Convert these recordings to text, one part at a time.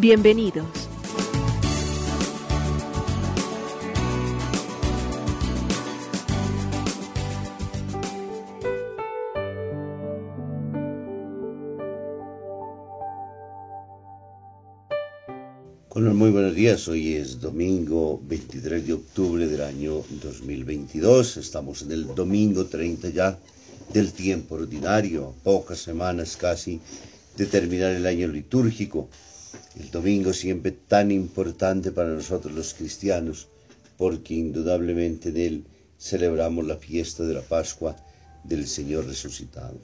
Bienvenidos. Hola, muy buenos días. Hoy es domingo 23 de octubre del año 2022. Estamos en el domingo 30 ya del tiempo ordinario, pocas semanas casi de terminar el año litúrgico. El domingo siempre tan importante para nosotros los cristianos, porque indudablemente en él celebramos la fiesta de la Pascua del Señor resucitado.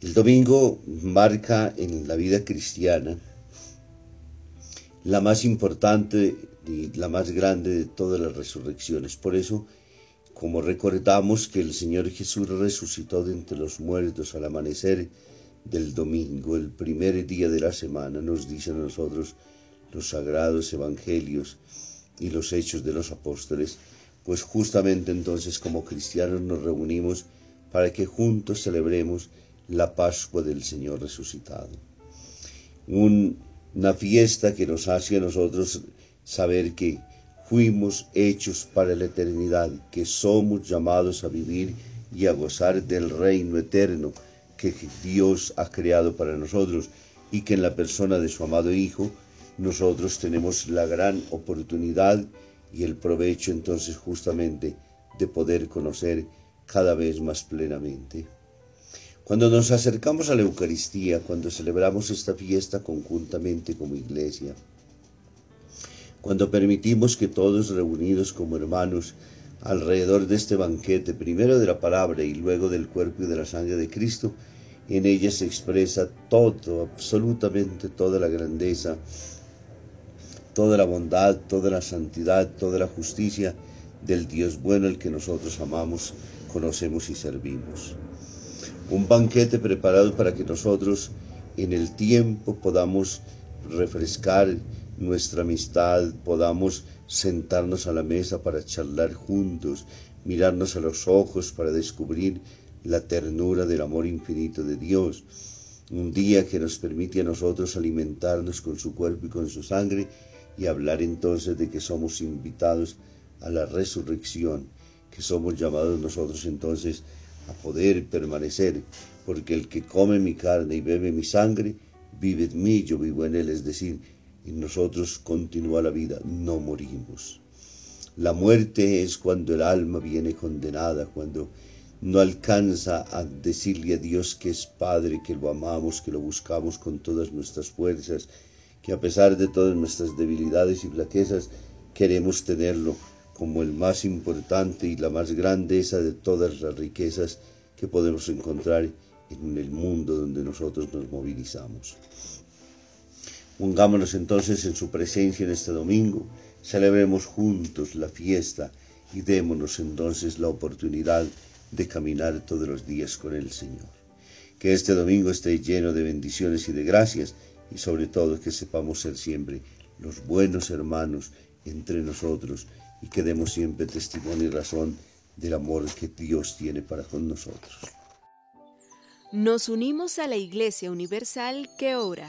El domingo marca en la vida cristiana la más importante y la más grande de todas las resurrecciones. Por eso, como recordamos que el Señor Jesús resucitó de entre los muertos al amanecer del domingo, el primer día de la semana, nos dicen a nosotros los sagrados evangelios y los hechos de los apóstoles, pues justamente entonces como cristianos nos reunimos para que juntos celebremos la Pascua del Señor resucitado. Un una fiesta que nos hace a nosotros saber que fuimos hechos para la eternidad, que somos llamados a vivir y a gozar del reino eterno que Dios ha creado para nosotros y que en la persona de su amado Hijo nosotros tenemos la gran oportunidad y el provecho entonces justamente de poder conocer cada vez más plenamente. Cuando nos acercamos a la Eucaristía, cuando celebramos esta fiesta conjuntamente como iglesia, cuando permitimos que todos reunidos como hermanos alrededor de este banquete, primero de la palabra y luego del cuerpo y de la sangre de Cristo, en ella se expresa todo, absolutamente toda la grandeza, toda la bondad, toda la santidad, toda la justicia del Dios bueno el que nosotros amamos, conocemos y servimos. Un banquete preparado para que nosotros en el tiempo podamos refrescar nuestra amistad, podamos sentarnos a la mesa para charlar juntos, mirarnos a los ojos para descubrir la ternura del amor infinito de Dios. Un día que nos permite a nosotros alimentarnos con su cuerpo y con su sangre y hablar entonces de que somos invitados a la resurrección, que somos llamados nosotros entonces a poder permanecer, porque el que come mi carne y bebe mi sangre, vive en mí, yo vivo en él, es decir, en nosotros continúa la vida, no morimos. La muerte es cuando el alma viene condenada, cuando no alcanza a decirle a Dios que es Padre, que lo amamos, que lo buscamos con todas nuestras fuerzas, que a pesar de todas nuestras debilidades y flaquezas, queremos tenerlo como el más importante y la más grandeza de todas las riquezas que podemos encontrar en el mundo donde nosotros nos movilizamos. Pongámonos entonces en su presencia en este domingo, celebremos juntos la fiesta y démonos entonces la oportunidad de caminar todos los días con el Señor. Que este domingo esté lleno de bendiciones y de gracias y sobre todo que sepamos ser siempre los buenos hermanos entre nosotros y que demos siempre testimonio y razón del amor que Dios tiene para con nosotros. Nos unimos a la Iglesia Universal que ora.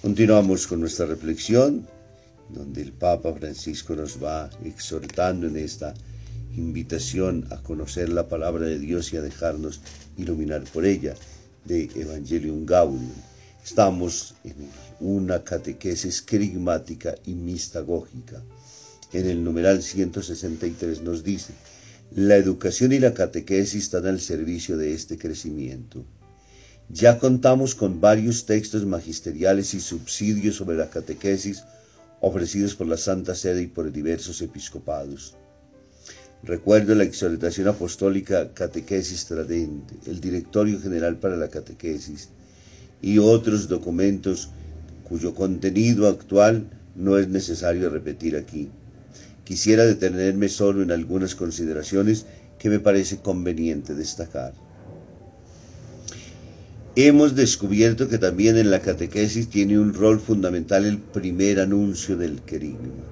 Continuamos con nuestra reflexión, donde el Papa Francisco nos va exhortando en esta invitación a conocer la palabra de Dios y a dejarnos iluminar por ella, de Evangelium Gaudium. Estamos en una catequesis querigmática y mistagógica. En el numeral 163 nos dice, la educación y la catequesis están al servicio de este crecimiento. Ya contamos con varios textos magisteriales y subsidios sobre la catequesis ofrecidos por la Santa Sede y por diversos episcopados. Recuerdo la exhortación apostólica Catequesis Tradente, el Directorio General para la Catequesis y otros documentos cuyo contenido actual no es necesario repetir aquí. Quisiera detenerme solo en algunas consideraciones que me parece conveniente destacar hemos descubierto que también en la catequesis tiene un rol fundamental el primer anuncio del querigma,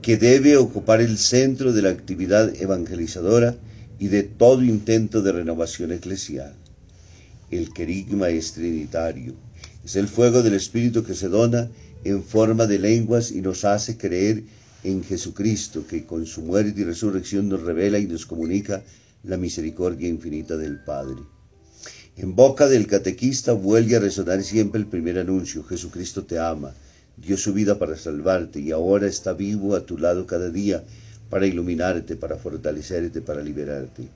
que debe ocupar el centro de la actividad evangelizadora y de todo intento de renovación eclesial. El querigma es trinitario, es el fuego del Espíritu que se dona en forma de lenguas y nos hace creer en Jesucristo, que con su muerte y resurrección nos revela y nos comunica la misericordia infinita del Padre. En boca del catequista vuelve a resonar siempre el primer anuncio, Jesucristo te ama, dio su vida para salvarte y ahora está vivo a tu lado cada día para iluminarte, para fortalecerte, para liberarte.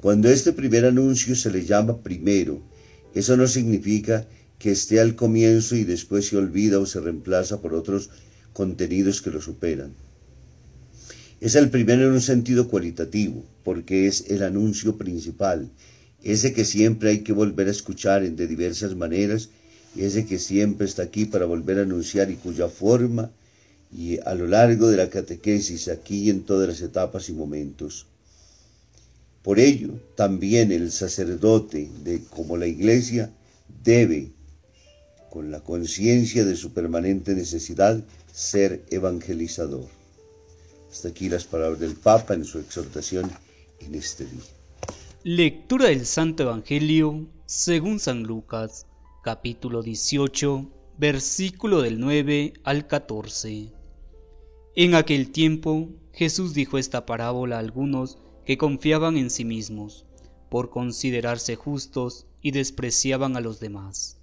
Cuando este primer anuncio se le llama primero, eso no significa que esté al comienzo y después se olvida o se reemplaza por otros contenidos que lo superan. Es el primero en un sentido cualitativo, porque es el anuncio principal, ese que siempre hay que volver a escuchar de diversas maneras, ese que siempre está aquí para volver a anunciar y cuya forma y a lo largo de la catequesis, aquí en todas las etapas y momentos. Por ello, también el sacerdote, de, como la iglesia, debe, con la conciencia de su permanente necesidad, ser evangelizador. Hasta aquí las palabras del Papa en su exhortación en este día. Lectura del Santo Evangelio según San Lucas, capítulo 18, versículo del 9 al 14. En aquel tiempo Jesús dijo esta parábola a algunos que confiaban en sí mismos, por considerarse justos y despreciaban a los demás.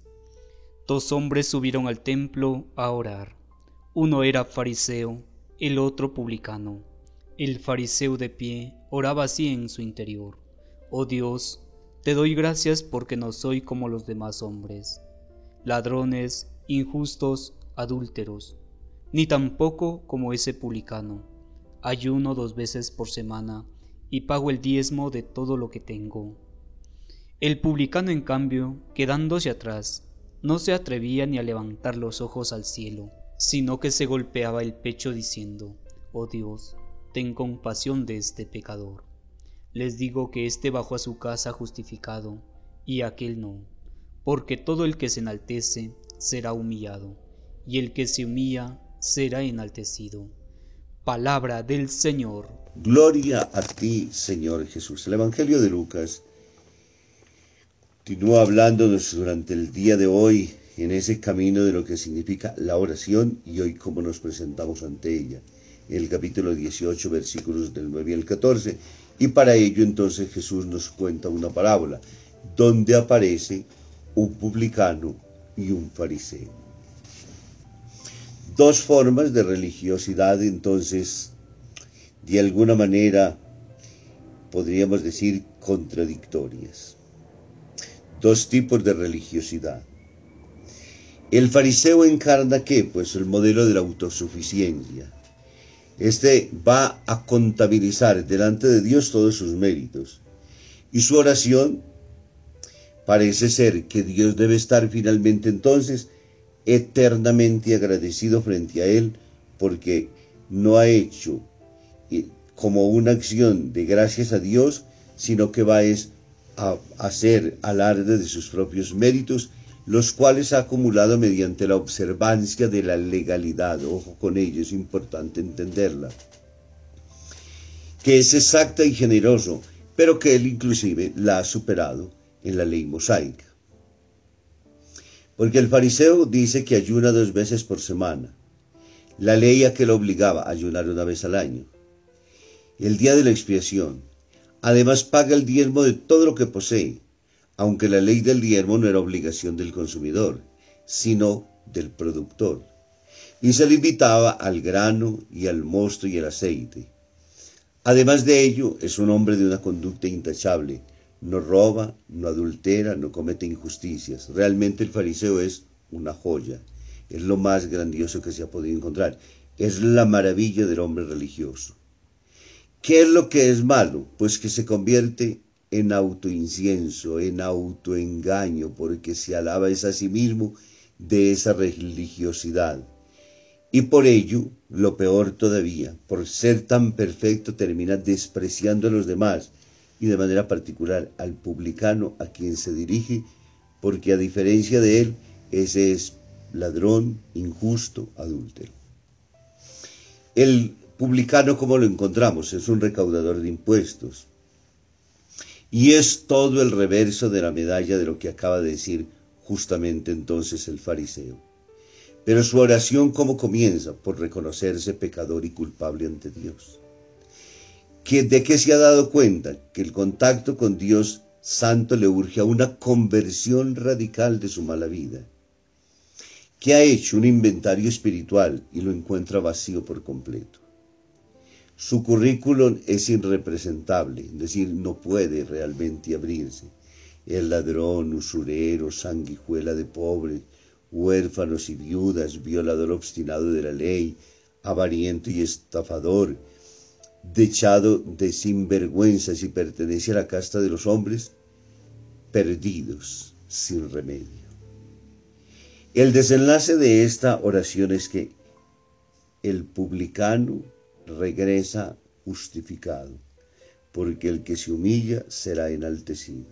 Dos hombres subieron al templo a orar. Uno era fariseo, el otro publicano. El fariseo de pie oraba así en su interior Oh Dios, te doy gracias porque no soy como los demás hombres, ladrones, injustos, adúlteros, ni tampoco como ese publicano. Ayuno dos veces por semana y pago el diezmo de todo lo que tengo. El publicano, en cambio, quedándose atrás, no se atrevía ni a levantar los ojos al cielo, sino que se golpeaba el pecho diciendo, Oh Dios, ten compasión de este pecador les digo que éste bajó a su casa justificado, y aquel no, porque todo el que se enaltece será humillado, y el que se humilla será enaltecido. Palabra del Señor. Gloria a ti, Señor Jesús. El Evangelio de Lucas continúa hablándonos durante el día de hoy en ese camino de lo que significa la oración y hoy cómo nos presentamos ante ella. El capítulo 18, versículos del 9 al 14 y para ello entonces Jesús nos cuenta una parábola donde aparece un publicano y un fariseo. Dos formas de religiosidad entonces, de alguna manera, podríamos decir, contradictorias. Dos tipos de religiosidad. El fariseo encarna qué? Pues el modelo de la autosuficiencia este va a contabilizar delante de Dios todos sus méritos. Y su oración Parece ser que Dios debe estar finalmente entonces eternamente agradecido frente a Él porque no ha hecho eh, como una acción de gracias a Dios, sino que va a hacer alarde de sus propios méritos, los cuales ha acumulado mediante la observancia de la legalidad. Ojo con ello, es importante entenderla. Que es exacta y generoso, pero que él inclusive la ha superado en la ley mosaica. Porque el fariseo dice que ayuna dos veces por semana. La ley a que lo obligaba a ayunar una vez al año. El día de la expiación. Además paga el diezmo de todo lo que posee, aunque la ley del diezmo no era obligación del consumidor, sino del productor. Y se le invitaba al grano y al mosto y el aceite. Además de ello, es un hombre de una conducta intachable, no roba, no adultera, no comete injusticias. Realmente el fariseo es una joya, es lo más grandioso que se ha podido encontrar, es la maravilla del hombre religioso. ¿Qué es lo que es malo? Pues que se convierte en autoincienso, en autoengaño, porque se alaba a sí mismo de esa religiosidad. Y por ello, lo peor todavía, por ser tan perfecto termina despreciando a los demás y de manera particular al publicano a quien se dirige, porque a diferencia de él, ese es ladrón, injusto, adúltero. El publicano, como lo encontramos, es un recaudador de impuestos. Y es todo el reverso de la medalla de lo que acaba de decir justamente entonces el fariseo. Pero su oración, ¿cómo comienza? Por reconocerse pecador y culpable ante Dios de qué se ha dado cuenta, que el contacto con Dios Santo le urge a una conversión radical de su mala vida, que ha hecho un inventario espiritual y lo encuentra vacío por completo. Su currículum es irrepresentable, es decir, no puede realmente abrirse. El ladrón, usurero, sanguijuela de pobres, huérfanos y viudas, violador obstinado de la ley, avariento y estafador, dechado de sinvergüenzas y pertenece a la casta de los hombres perdidos sin remedio. El desenlace de esta oración es que el publicano regresa justificado, porque el que se humilla será enaltecido.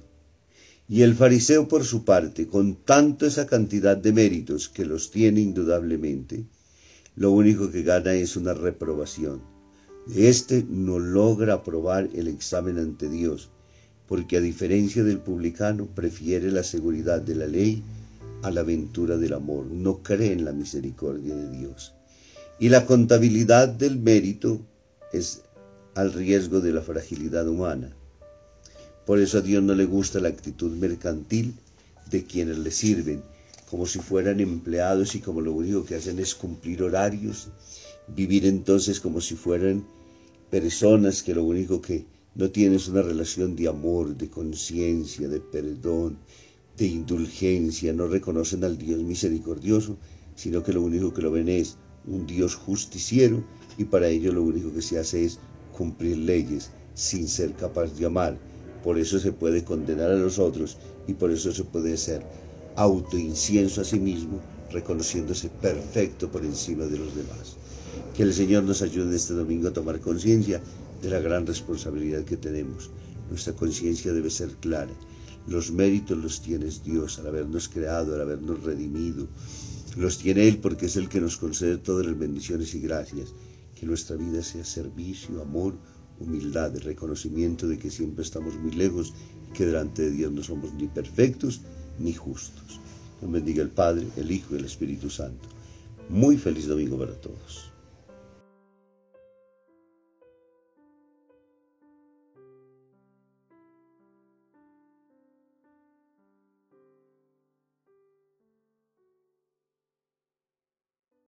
Y el fariseo por su parte, con tanto esa cantidad de méritos que los tiene indudablemente, lo único que gana es una reprobación este no logra aprobar el examen ante Dios, porque a diferencia del publicano prefiere la seguridad de la ley a la aventura del amor, no cree en la misericordia de Dios. Y la contabilidad del mérito es al riesgo de la fragilidad humana. Por eso a Dios no le gusta la actitud mercantil de quienes le sirven, como si fueran empleados y como lo único que hacen es cumplir horarios vivir entonces como si fueran personas que lo único que no tienen es una relación de amor, de conciencia, de perdón, de indulgencia, no reconocen al Dios misericordioso, sino que lo único que lo ven es un Dios justiciero y para ello lo único que se hace es cumplir leyes sin ser capaz de amar. Por eso se puede condenar a los otros y por eso se puede ser autoincienso a sí mismo, reconociéndose perfecto por encima de los demás. Que el Señor nos ayude este domingo a tomar conciencia de la gran responsabilidad que tenemos. Nuestra conciencia debe ser clara. Los méritos los tiene Dios al habernos creado, al habernos redimido. Los tiene Él porque es el que nos concede todas las bendiciones y gracias. Que nuestra vida sea servicio, amor, humildad, reconocimiento de que siempre estamos muy lejos y que delante de Dios no somos ni perfectos ni justos. Dios bendiga el Padre, el Hijo y el Espíritu Santo. Muy feliz domingo para todos.